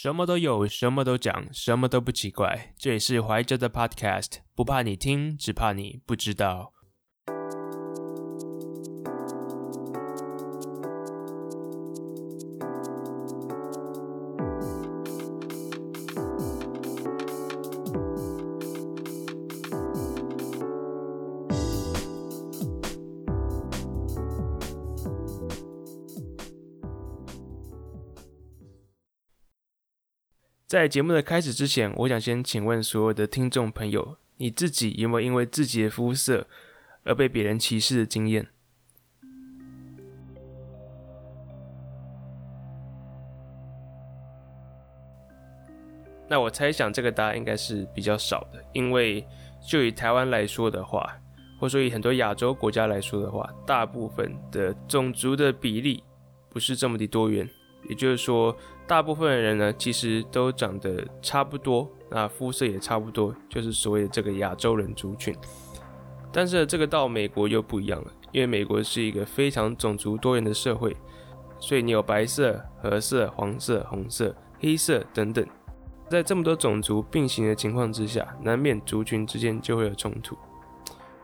什么都有，什么都讲，什么都不奇怪。这里是怀旧的 Podcast，不怕你听，只怕你不知道。在节目的开始之前，我想先请问所有的听众朋友，你自己有没有因为自己的肤色而被别人歧视的经验？那我猜想这个答案应该是比较少的，因为就以台湾来说的话，或者说以很多亚洲国家来说的话，大部分的种族的比例不是这么的多元。也就是说，大部分的人呢，其实都长得差不多，那肤色也差不多，就是所谓的这个亚洲人族群。但是这个到美国又不一样了，因为美国是一个非常种族多元的社会，所以你有白色、褐色、黄色、红色、黑色等等，在这么多种族并行的情况之下，难免族群之间就会有冲突。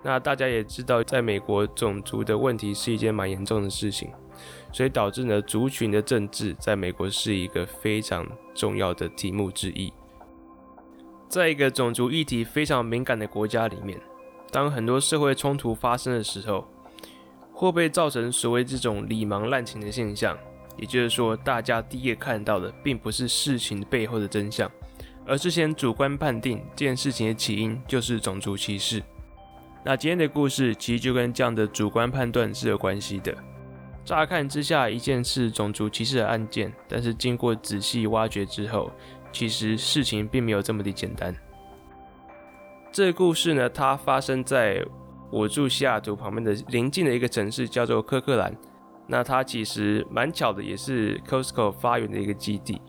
那大家也知道，在美国种族的问题是一件蛮严重的事情。所以导致呢，族群的政治在美国是一个非常重要的题目之一。在一个种族议题非常敏感的国家里面，当很多社会冲突发生的时候，会被造成所谓这种礼盲滥情的现象。也就是说，大家第一个看到的并不是事情背后的真相，而是先主观判定这件事情的起因就是种族歧视。那今天的故事其实就跟这样的主观判断是有关系的。乍看之下，一件是种族歧视的案件，但是经过仔细挖掘之后，其实事情并没有这么的简单。这个故事呢，它发生在我住西雅图旁边的邻近的一个城市，叫做科克兰。那它其实蛮巧的，也是 Costco 发源的一个基地。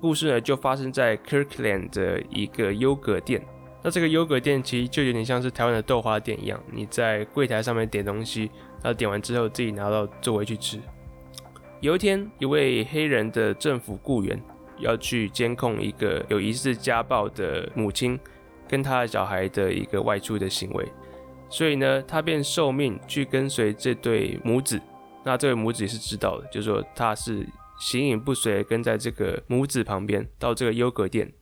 故事呢，就发生在 Kirkland 的一个优格店。那这个优格店其实就有点像是台湾的豆花店一样，你在柜台上面点东西。那点完之后，自己拿到座位去吃。有一天，一位黑人的政府雇员要去监控一个有疑似家暴的母亲跟他的小孩的一个外出的行为，所以呢，他便受命去跟随这对母子。那这位母子是知道的，就是说他是形影不随跟在这个母子旁边到这个优格店。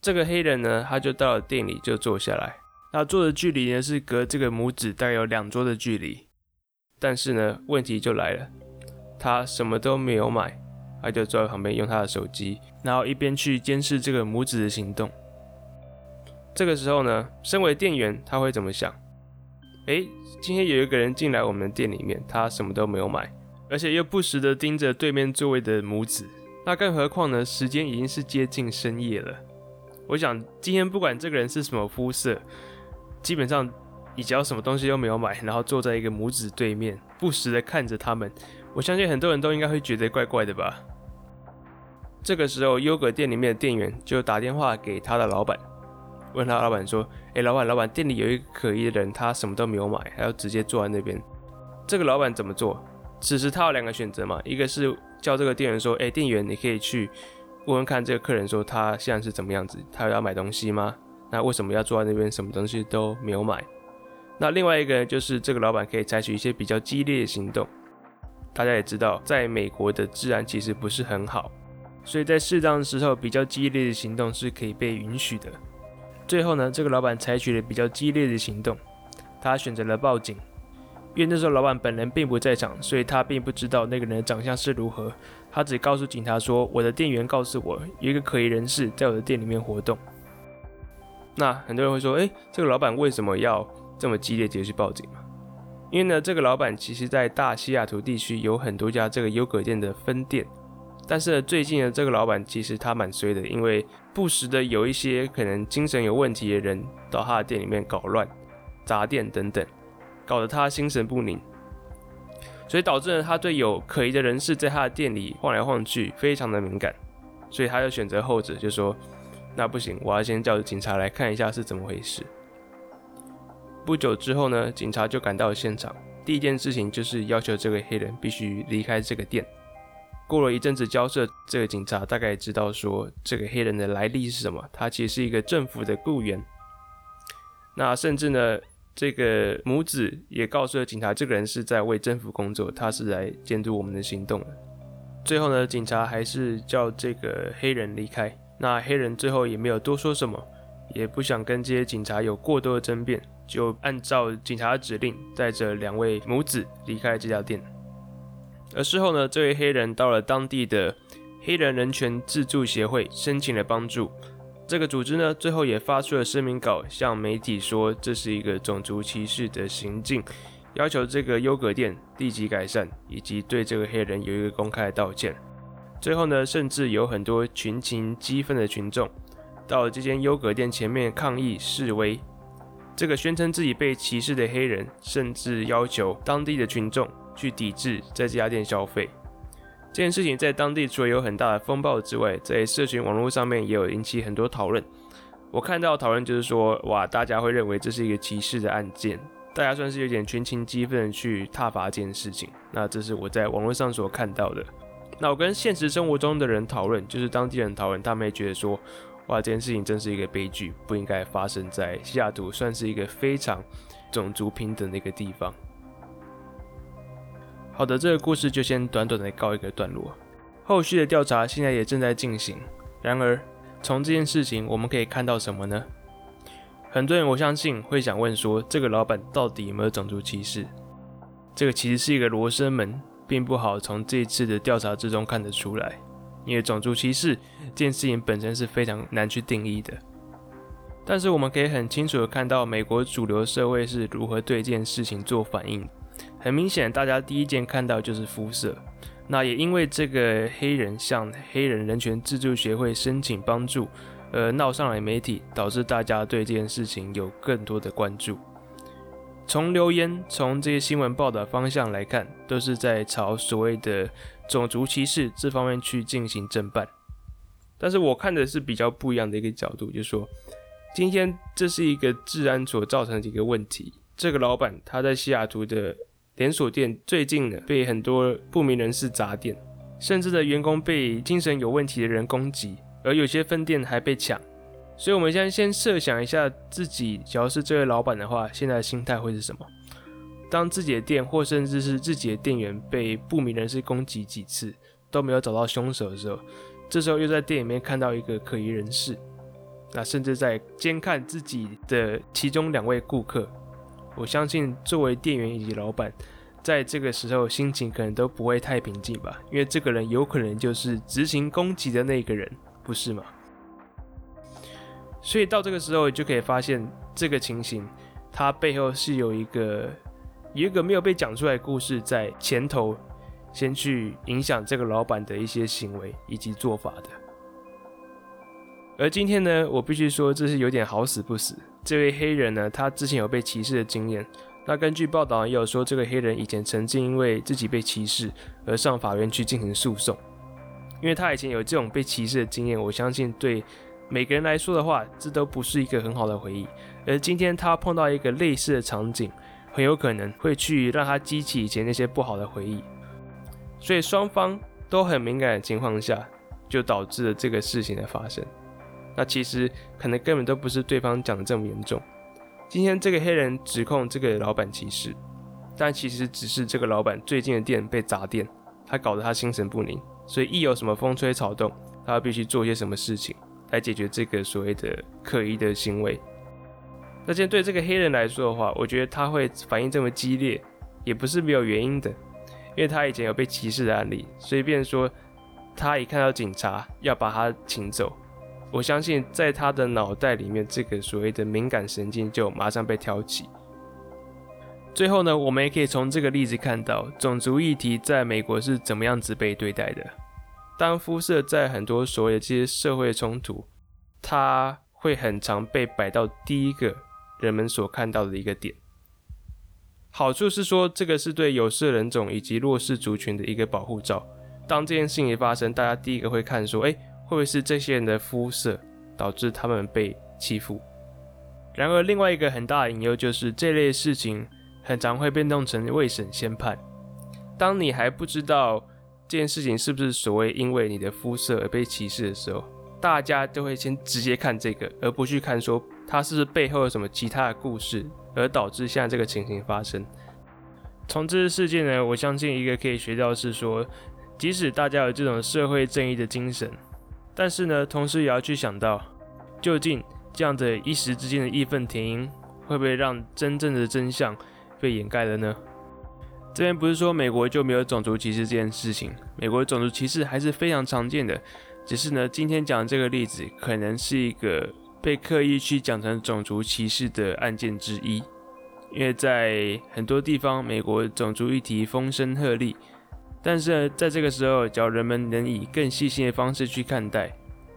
这个黑人呢，他就到了店里就坐下来，那坐的距离呢是隔这个母子大概有两桌的距离。但是呢，问题就来了，他什么都没有买，他就坐在旁边用他的手机，然后一边去监视这个母子的行动。这个时候呢，身为店员，他会怎么想？诶，今天有一个人进来我们店里面，他什么都没有买，而且又不时的盯着对面座位的母子。那更何况呢，时间已经是接近深夜了。我想今天不管这个人是什么肤色，基本上。你只要什么东西都没有买，然后坐在一个母子对面，不时的看着他们，我相信很多人都应该会觉得怪怪的吧。这个时候，优格店里面的店员就打电话给他的老板，问他老板说：“哎，老板，老板，店里有一个可疑的人，他什么都没有买，还要直接坐在那边。”这个老板怎么做？此时他有两个选择嘛，一个是叫这个店员说：“哎，店员，你可以去问问看这个客人，说他现在是怎么样子，他要买东西吗？那为什么要坐在那边，什么东西都没有买？”那另外一个呢，就是这个老板可以采取一些比较激烈的行动。大家也知道，在美国的治安其实不是很好，所以在适当的时候，比较激烈的行动是可以被允许的。最后呢，这个老板采取了比较激烈的行动，他选择了报警。因为那时候老板本人并不在场，所以他并不知道那个人的长相是如何。他只告诉警察说：“我的店员告诉我，有一个可疑人士在我的店里面活动。”那很多人会说：“诶，这个老板为什么要？”这么激烈，直接去报警嘛？因为呢，这个老板其实在大西雅图地区有很多家这个优格店的分店，但是最近呢，这个老板其实他蛮衰的，因为不时的有一些可能精神有问题的人到他的店里面搞乱、砸店等等，搞得他心神不宁，所以导致呢，他对有可疑的人士在他的店里晃来晃去非常的敏感，所以他就选择后者，就说那不行，我要先叫警察来看一下是怎么回事。不久之后呢，警察就赶到了现场。第一件事情就是要求这个黑人必须离开这个店。过了一阵子交涉，这个警察大概知道说这个黑人的来历是什么，他其实是一个政府的雇员。那甚至呢，这个母子也告诉了警察，这个人是在为政府工作，他是来监督我们的行动的。最后呢，警察还是叫这个黑人离开。那黑人最后也没有多说什么，也不想跟这些警察有过多的争辩，就按照警察的指令，带着两位母子离开这家店。而事后呢，这位黑人到了当地的黑人人权自助协会，申请了帮助。这个组织呢，最后也发出了声明稿，向媒体说这是一个种族歧视的行径，要求这个优格店立即改善，以及对这个黑人有一个公开的道歉。最后呢，甚至有很多群情激愤的群众到了这间优格店前面抗议示威。这个宣称自己被歧视的黑人，甚至要求当地的群众。去抵制在这家店消费这件事情，在当地除了有很大的风暴之外，在社群网络上面也有引起很多讨论。我看到讨论就是说，哇，大家会认为这是一个歧视的案件，大家算是有点群情激愤去挞伐这件事情。那这是我在网络上所看到的。那我跟现实生活中的人讨论，就是当地人讨论，他们也觉得说，哇，这件事情真是一个悲剧，不应该发生在西雅图，算是一个非常种族平等的一个地方。好的，这个故事就先短短的告一个段落。后续的调查现在也正在进行。然而，从这件事情我们可以看到什么呢？很多人我相信会想问说，这个老板到底有没有种族歧视？这个其实是一个罗生门，并不好从这一次的调查之中看得出来。因为种族歧视这件事情本身是非常难去定义的。但是我们可以很清楚的看到，美国主流社会是如何对这件事情做反应。很明显，大家第一件看到就是肤色。那也因为这个黑人向黑人人权自助协会申请帮助，而闹上了媒体，导致大家对这件事情有更多的关注。从留言、从这些新闻报道方向来看，都是在朝所谓的种族歧视这方面去进行侦办。但是我看的是比较不一样的一个角度，就是说，今天这是一个治安所造成的一个问题。这个老板他在西雅图的。连锁店最近呢被很多不明人士砸店，甚至的员工被精神有问题的人攻击，而有些分店还被抢。所以，我们现在先设想一下，自己只要是这位老板的话，现在的心态会是什么？当自己的店或甚至是自己的店员被不明人士攻击几次都没有找到凶手的时候，这时候又在店里面看到一个可疑人士，那甚至在监看自己的其中两位顾客。我相信，作为店员以及老板，在这个时候心情可能都不会太平静吧，因为这个人有可能就是执行攻击的那个人，不是吗？所以到这个时候你就可以发现，这个情形它背后是有一个有一个没有被讲出来的故事在前头，先去影响这个老板的一些行为以及做法的。而今天呢，我必须说，这是有点好死不死。这位黑人呢，他之前有被歧视的经验。那根据报道也有说，这个黑人以前曾经因为自己被歧视而上法院去进行诉讼。因为他以前有这种被歧视的经验，我相信对每个人来说的话，这都不是一个很好的回忆。而今天他碰到一个类似的场景，很有可能会去让他激起以前那些不好的回忆。所以双方都很敏感的情况下，就导致了这个事情的发生。那其实可能根本都不是对方讲的这么严重。今天这个黑人指控这个老板歧视，但其实只是这个老板最近的店被砸店，他搞得他心神不宁，所以一有什么风吹草动，他必须做些什么事情来解决这个所谓的刻意的行为。那今天对这个黑人来说的话，我觉得他会反应这么激烈，也不是没有原因的，因为他以前有被歧视的案例，所以便说他一看到警察要把他请走。我相信，在他的脑袋里面，这个所谓的敏感神经就马上被挑起。最后呢，我们也可以从这个例子看到，种族议题在美国是怎么样子被对待的。当肤色在很多所谓的这些社会冲突，它会很常被摆到第一个人们所看到的一个点。好处是说，这个是对有色人种以及弱势族群的一个保护罩。当这件事情一发生，大家第一个会看说，哎。会不会是这些人的肤色导致他们被欺负？然而，另外一个很大的隐忧就是这类事情很常会被弄成未审先判。当你还不知道这件事情是不是所谓因为你的肤色而被歧视的时候，大家就会先直接看这个，而不去看说他是背后有什么其他的故事，而导致现在这个情形发生。从这次事件呢，我相信一个可以学到是说，即使大家有这种社会正义的精神，但是呢，同时也要去想到，究竟这样的一时之间的义愤填膺，会不会让真正的真相被掩盖了呢？这边不是说美国就没有种族歧视这件事情，美国种族歧视还是非常常见的，只是呢，今天讲的这个例子可能是一个被刻意去讲成种族歧视的案件之一，因为在很多地方，美国种族议题风声鹤唳，但是，在这个时候，只要人们能以更细心的方式去看待，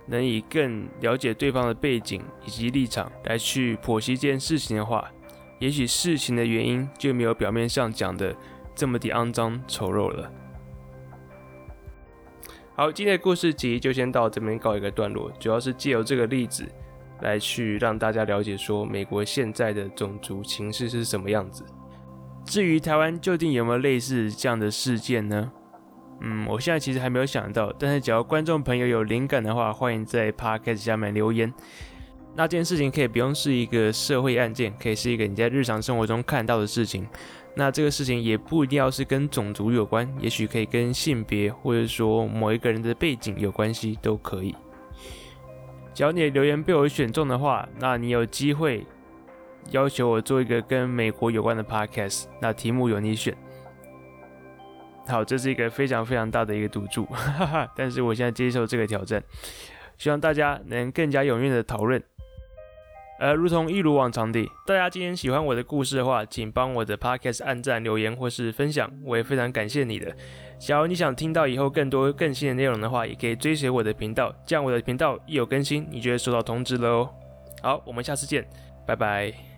能以更了解对方的背景以及立场来去剖析这件事情的话，也许事情的原因就没有表面上讲的。这么的肮脏丑陋了。好，今天的故事集就先到这边告一个段落，主要是借由这个例子来去让大家了解说美国现在的种族情势是什么样子。至于台湾究竟有没有类似这样的事件呢？嗯，我现在其实还没有想到，但是只要观众朋友有灵感的话，欢迎在 podcast 下面留言。那这件事情可以不用是一个社会案件，可以是一个你在日常生活中看到的事情。那这个事情也不一定要是跟种族有关，也许可以跟性别或者说某一个人的背景有关系，都可以。只要你的留言被我选中的话，那你有机会要求我做一个跟美国有关的 podcast，那题目由你选。好，这是一个非常非常大的一个赌注，哈哈。但是我现在接受这个挑战，希望大家能更加踊跃的讨论。而，如同一如往常的，大家今天喜欢我的故事的话，请帮我的 podcast 按赞、留言或是分享，我也非常感谢你的。假如你想听到以后更多更新的内容的话，也可以追随我的频道，这样我的频道一有更新，你就会收到通知了哦。好，我们下次见，拜拜。